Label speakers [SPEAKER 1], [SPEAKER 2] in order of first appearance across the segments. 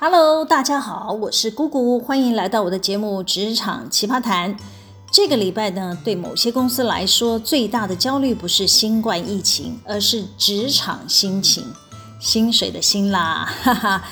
[SPEAKER 1] Hello，大家好，我是姑姑，欢迎来到我的节目《职场奇葩谈》。这个礼拜呢，对某些公司来说，最大的焦虑不是新冠疫情，而是职场心情，薪水的薪啦，哈哈。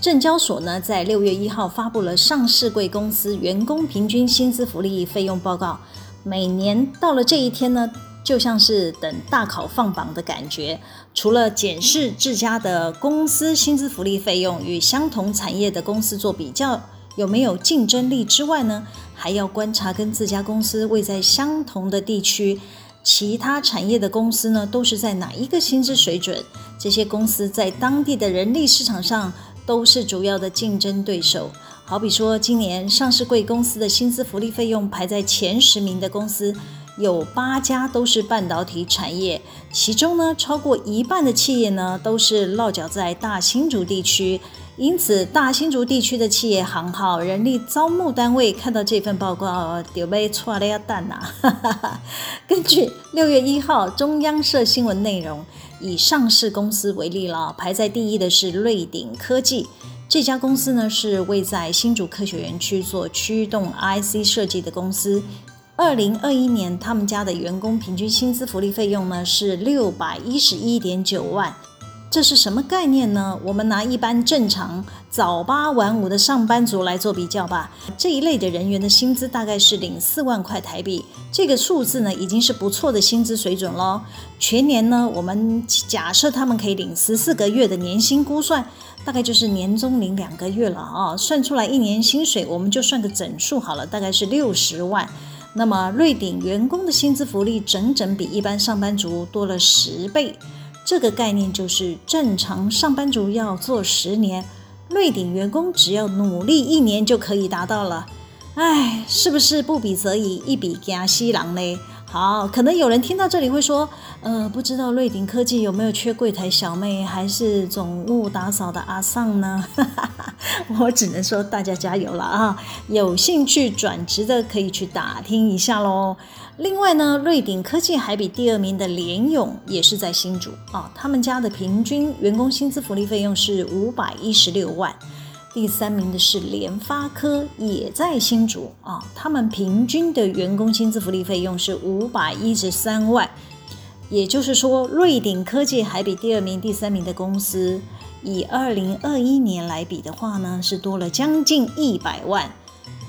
[SPEAKER 1] 证交所呢，在六月一号发布了上市贵公司员工平均薪资福利费用报告。每年到了这一天呢，就像是等大考放榜的感觉，除了检视自家的公司薪资福利费用与相同产业的公司做比较有没有竞争力之外呢，还要观察跟自家公司位在相同的地区，其他产业的公司呢，都是在哪一个薪资水准？这些公司在当地的人力市场上都是主要的竞争对手。好比说，今年上市贵公司的薪资福利费用排在前十名的公司。有八家都是半导体产业，其中呢，超过一半的企业呢都是落脚在大新竹地区，因此大新竹地区的企业行号人力招募单位看到这份报告，就被剉咧等呐。根据六月一号中央社新闻内容，以上市公司为例了，排在第一的是瑞鼎科技，这家公司呢是位在新竹科学园区做驱动 IC 设计的公司。二零二一年，他们家的员工平均薪资福利费用呢是六百一十一点九万，这是什么概念呢？我们拿一般正常早八晚五的上班族来做比较吧。这一类的人员的薪资大概是领四万块台币，这个数字呢已经是不错的薪资水准喽。全年呢，我们假设他们可以领十四个月的年薪估算，大概就是年终领两个月了啊。算出来一年薪水，我们就算个整数好了，大概是六十万。那么，瑞典员工的薪资福利整整比一般上班族多了十倍。这个概念就是，正常上班族要做十年，瑞典员工只要努力一年就可以达到了。哎，是不是不比则已，一比加西郎呢？好，可能有人听到这里会说，呃，不知道瑞鼎科技有没有缺柜台小妹，还是总务打扫的阿桑呢？我只能说大家加油了啊！有兴趣转职的可以去打听一下喽。另外呢，瑞鼎科技还比第二名的联咏也是在新竹啊，他们家的平均员工薪资福利费用是五百一十六万。第三名的是联发科，也在新竹啊。他们平均的员工薪资福利费用是五百一十三万，也就是说，瑞鼎科技还比第二名、第三名的公司，以二零二一年来比的话呢，是多了将近一百万。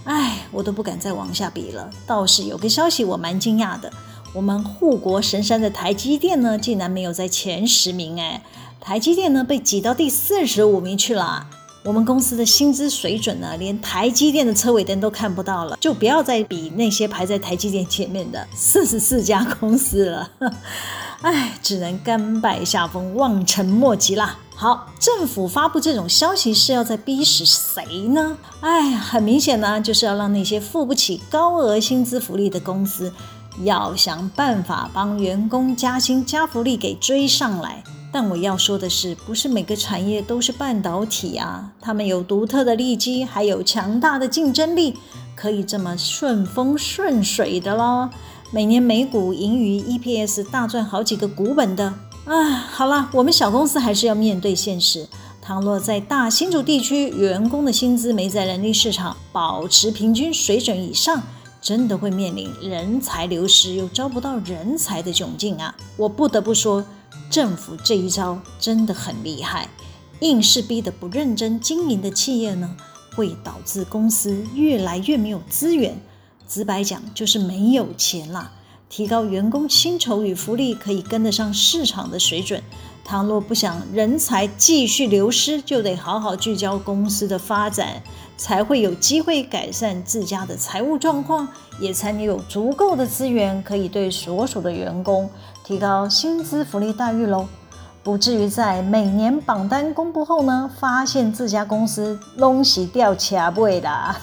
[SPEAKER 1] 哎，我都不敢再往下比了。倒是有个消息我蛮惊讶的，我们护国神山的台积电呢，竟然没有在前十名哎，台积电呢被挤到第四十五名去了。我们公司的薪资水准呢，连台积电的车尾灯都看不到了，就不要再比那些排在台积电前面的四十四家公司了。唉，只能甘拜下风，望尘莫及啦。好，政府发布这种消息是要在逼死谁呢？唉，很明显呢，就是要让那些付不起高额薪资福利的公司，要想办法帮员工加薪加福利给追上来。但我要说的是，不是每个产业都是半导体啊，他们有独特的利基，还有强大的竞争力，可以这么顺风顺水的咯。每年每股盈余 EPS 大赚好几个股本的啊！好了，我们小公司还是要面对现实。倘若在大新竹地区，员工的薪资没在人力市场保持平均水准以上，真的会面临人才流失又招不到人才的窘境啊！我不得不说。政府这一招真的很厉害，硬是逼得不认真经营的企业呢，会导致公司越来越没有资源。直白讲，就是没有钱啦。提高员工薪酬与福利，可以跟得上市场的水准。倘若不想人才继续流失，就得好好聚焦公司的发展，才会有机会改善自家的财务状况，也才能有足够的资源可以对所属的员工提高薪资福利待遇喽。不至于在每年榜单公布后呢，发现自家公司东西掉卡位啦。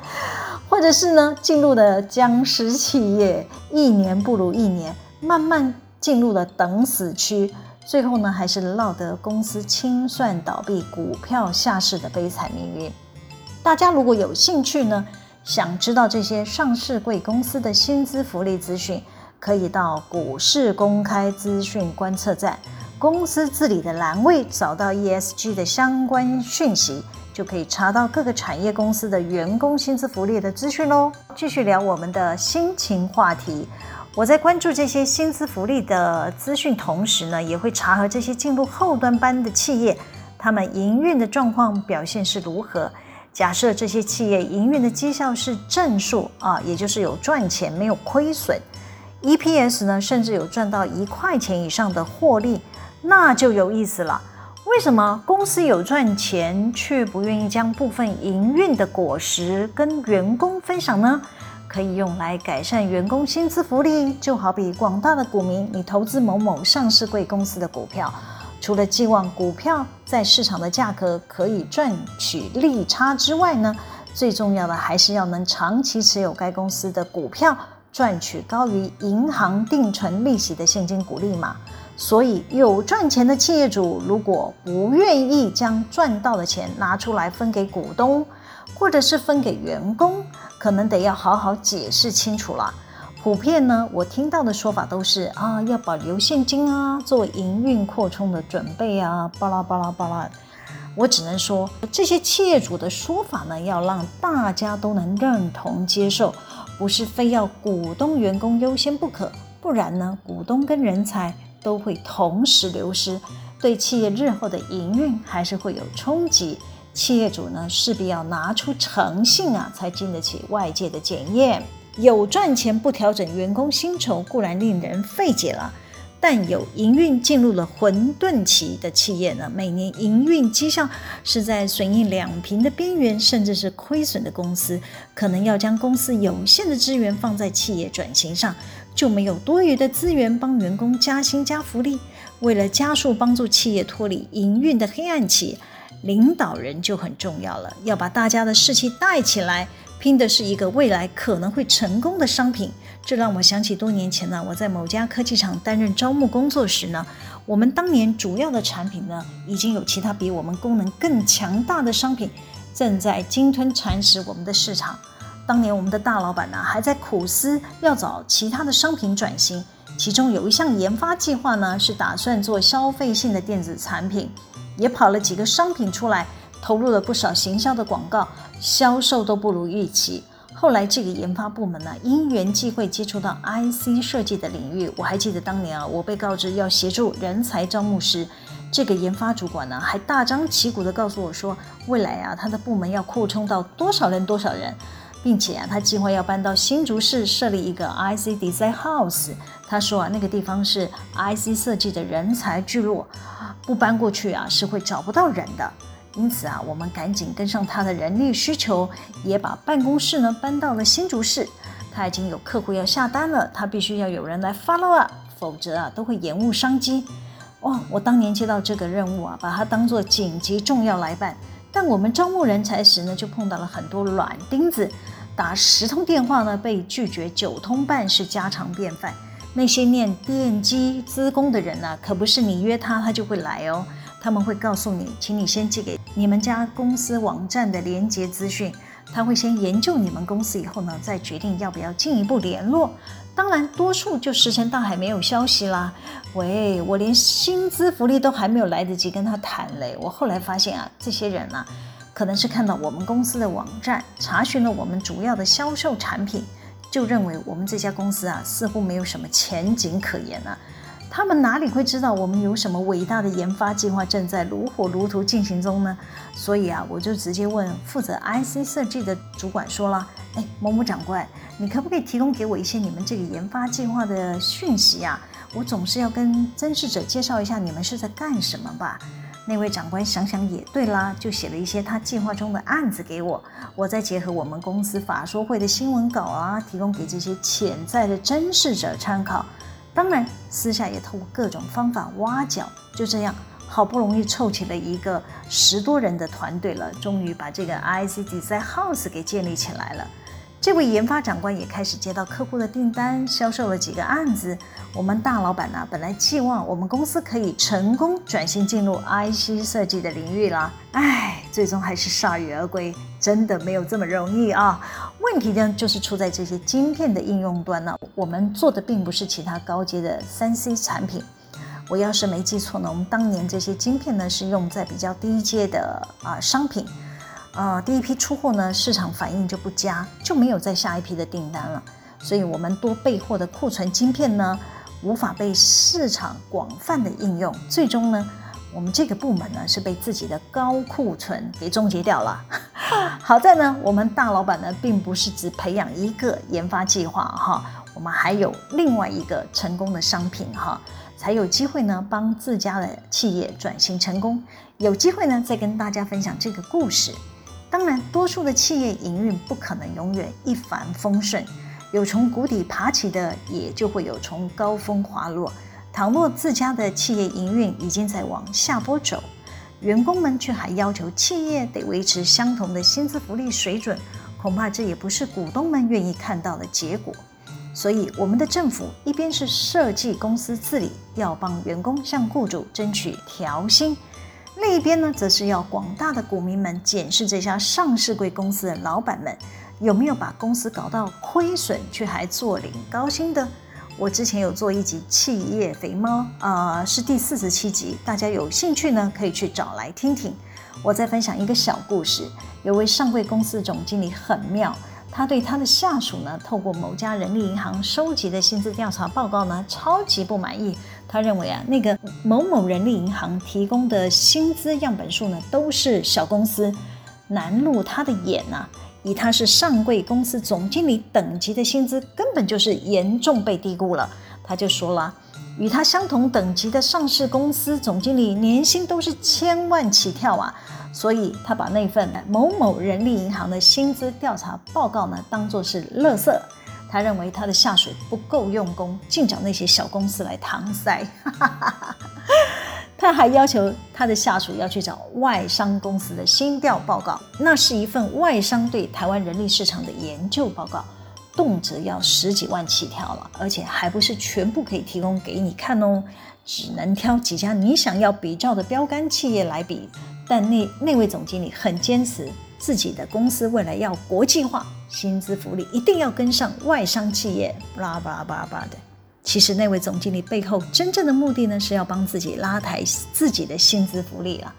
[SPEAKER 1] 或者是呢，进入了僵尸企业，一年不如一年，慢慢进入了等死区，最后呢，还是落得公司清算倒闭、股票下市的悲惨命运。大家如果有兴趣呢，想知道这些上市贵公司的薪资福利资讯，可以到股市公开资讯观测站公司治理的栏位找到 ESG 的相关讯息。就可以查到各个产业公司的员工薪资福利的资讯喽。继续聊我们的心情话题。我在关注这些薪资福利的资讯同时呢，也会查核这些进入后端班的企业，他们营运的状况表现是如何。假设这些企业营运的绩效是正数啊，也就是有赚钱没有亏损，EPS 呢甚至有赚到一块钱以上的获利，那就有意思了。为什么公司有赚钱，却不愿意将部分营运的果实跟员工分享呢？可以用来改善员工薪资福利，就好比广大的股民，你投资某某上市贵公司的股票，除了寄望股票在市场的价格可以赚取利差之外呢，最重要的还是要能长期持有该公司的股票，赚取高于银行定存利息的现金股利嘛。所以，有赚钱的企业主如果不愿意将赚到的钱拿出来分给股东，或者是分给员工，可能得要好好解释清楚了。普遍呢，我听到的说法都是啊，要保留现金啊，做营运扩充的准备啊，巴拉巴拉巴拉。我只能说，这些企业主的说法呢，要让大家都能认同接受，不是非要股东员工优先不可，不然呢，股东跟人才。都会同时流失，对企业日后的营运还是会有冲击。企业主呢，势必要拿出诚信啊，才经得起外界的检验。有赚钱不调整员工薪酬，固然令人费解了。但有营运进入了混沌期的企业呢，每年营运绩效是在损益两平的边缘，甚至是亏损的公司，可能要将公司有限的资源放在企业转型上，就没有多余的资源帮员工加薪加福利。为了加速帮助企业脱离营运的黑暗期，领导人就很重要了，要把大家的士气带起来。拼的是一个未来可能会成功的商品，这让我想起多年前呢，我在某家科技厂担任招募工作时呢，我们当年主要的产品呢，已经有其他比我们功能更强大的商品正在鲸吞蚕食我们的市场。当年我们的大老板呢，还在苦思要找其他的商品转型，其中有一项研发计划呢，是打算做消费性的电子产品，也跑了几个商品出来。投入了不少行销的广告，销售都不如预期。后来这个研发部门呢，因缘际会接触到 IC 设计的领域。我还记得当年啊，我被告知要协助人才招募时，这个研发主管呢，还大张旗鼓地告诉我说，未来啊，他的部门要扩充到多少人多少人，并且啊，他计划要搬到新竹市设立一个 IC Design House。他说啊，那个地方是 IC 设计的人才聚落，不搬过去啊，是会找不到人的。因此啊，我们赶紧跟上他的人力需求，也把办公室呢搬到了新竹市。他已经有客户要下单了，他必须要有人来 follow up，否则啊都会延误商机。哇、哦，我当年接到这个任务啊，把它当做紧急重要来办。但我们招募人才时呢，就碰到了很多软钉子，打十通电话呢被拒绝九通半是家常便饭。那些念电机资工的人呢、啊，可不是你约他他就会来哦。他们会告诉你，请你先寄给你们家公司网站的连结资讯，他会先研究你们公司以后呢，再决定要不要进一步联络。当然，多数就石沉大海，没有消息啦。喂，我连薪资福利都还没有来得及跟他谈嘞。我后来发现啊，这些人啊，可能是看到我们公司的网站，查询了我们主要的销售产品，就认为我们这家公司啊，似乎没有什么前景可言啊。他们哪里会知道我们有什么伟大的研发计划正在如火如荼进行中呢？所以啊，我就直接问负责 IC 设计的主管说了：“哎，某某长官，你可不可以提供给我一些你们这个研发计划的讯息啊？我总是要跟甄试者介绍一下你们是在干什么吧？”那位长官想想也对啦，就写了一些他计划中的案子给我，我再结合我们公司法说会的新闻稿啊，提供给这些潜在的甄试者参考。当然，私下也透过各种方法挖角，就这样，好不容易凑起了一个十多人的团队了，终于把这个 IC Design House 给建立起来了。这位研发长官也开始接到客户的订单，销售了几个案子。我们大老板呢，本来寄望我们公司可以成功转型进入 IC 设计的领域了，唉，最终还是铩羽而归，真的没有这么容易啊！问题呢，就是出在这些晶片的应用端呢。我们做的并不是其他高阶的三 C 产品。我要是没记错呢，我们当年这些晶片呢，是用在比较低阶的啊商品。呃，第一批出货呢，市场反应就不佳，就没有再下一批的订单了。所以，我们多备货的库存晶片呢，无法被市场广泛的应用。最终呢，我们这个部门呢，是被自己的高库存给终结掉了。好在呢，我们大老板呢，并不是只培养一个研发计划哈，我们还有另外一个成功的商品哈，才有机会呢，帮自家的企业转型成功。有机会呢，再跟大家分享这个故事。当然，多数的企业营运不可能永远一帆风顺，有从谷底爬起的，也就会有从高峰滑落。倘若自家的企业营运已经在往下坡走，员工们却还要求企业得维持相同的薪资福利水准，恐怕这也不是股东们愿意看到的结果。所以，我们的政府一边是设计公司治理，要帮员工向雇主争取调薪。另一边呢，则是要广大的股民们检视这家上市贵公司的老板们有没有把公司搞到亏损，却还坐领高薪的。我之前有做一集企业肥猫，啊、是第四十七集，大家有兴趣呢，可以去找来听听。我再分享一个小故事，有位上柜公司总经理很妙。他对他的下属呢，透过某家人力银行收集的薪资调查报告呢，超级不满意。他认为啊，那个某某人力银行提供的薪资样本数呢，都是小公司，难入他的眼呐、啊。以他是上柜公司总经理等级的薪资，根本就是严重被低估了。他就说了，与他相同等级的上市公司总经理年薪都是千万起跳啊。所以他把那份某某人力银行的薪资调查报告呢，当作是垃圾。他认为他的下属不够用功，净找那些小公司来搪塞。他还要求他的下属要去找外商公司的薪调报告，那是一份外商对台湾人力市场的研究报告，动辄要十几万起跳了，而且还不是全部可以提供给你看哦，只能挑几家你想要比照的标杆企业来比。但那那位总经理很坚持，自己的公司未来要国际化，薪资福利一定要跟上外商企业，巴拉巴拉巴拉巴的。其实那位总经理背后真正的目的呢，是要帮自己拉抬自己的薪资福利啊。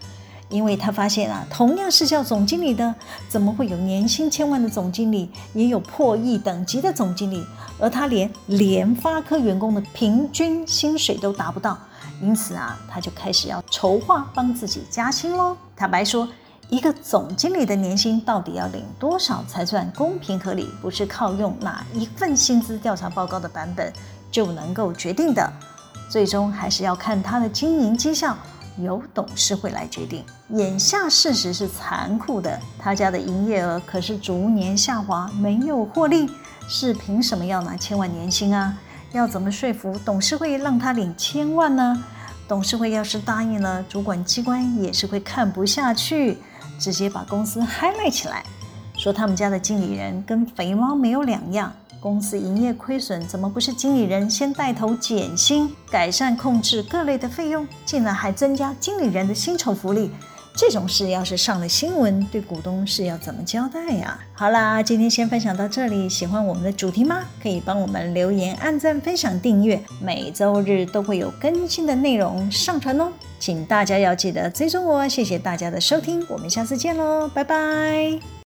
[SPEAKER 1] 因为他发现啊，同样是叫总经理的，怎么会有年薪千万的总经理，也有破亿等级的总经理，而他连联发科员工的平均薪水都达不到。因此啊，他就开始要筹划帮自己加薪喽。坦白说，一个总经理的年薪到底要领多少才算公平合理？不是靠用哪一份薪资调查报告的版本就能够决定的。最终还是要看他的经营绩效，由董事会来决定。眼下事实是残酷的，他家的营业额可是逐年下滑，没有获利，是凭什么要拿千万年薪啊？要怎么说服董事会让他领千万呢？董事会要是答应了，主管机关也是会看不下去，直接把公司 highlight 起来，说他们家的经理人跟肥猫没有两样。公司营业亏损，怎么不是经理人先带头减薪、改善控制各类的费用，竟然还增加经理人的薪酬福利？这种事要是上了新闻，对股东是要怎么交代呀？好啦，今天先分享到这里。喜欢我们的主题吗？可以帮我们留言、按赞、分享、订阅，每周日都会有更新的内容上传哦。请大家要记得追踪我。谢谢大家的收听，我们下次见喽，拜拜。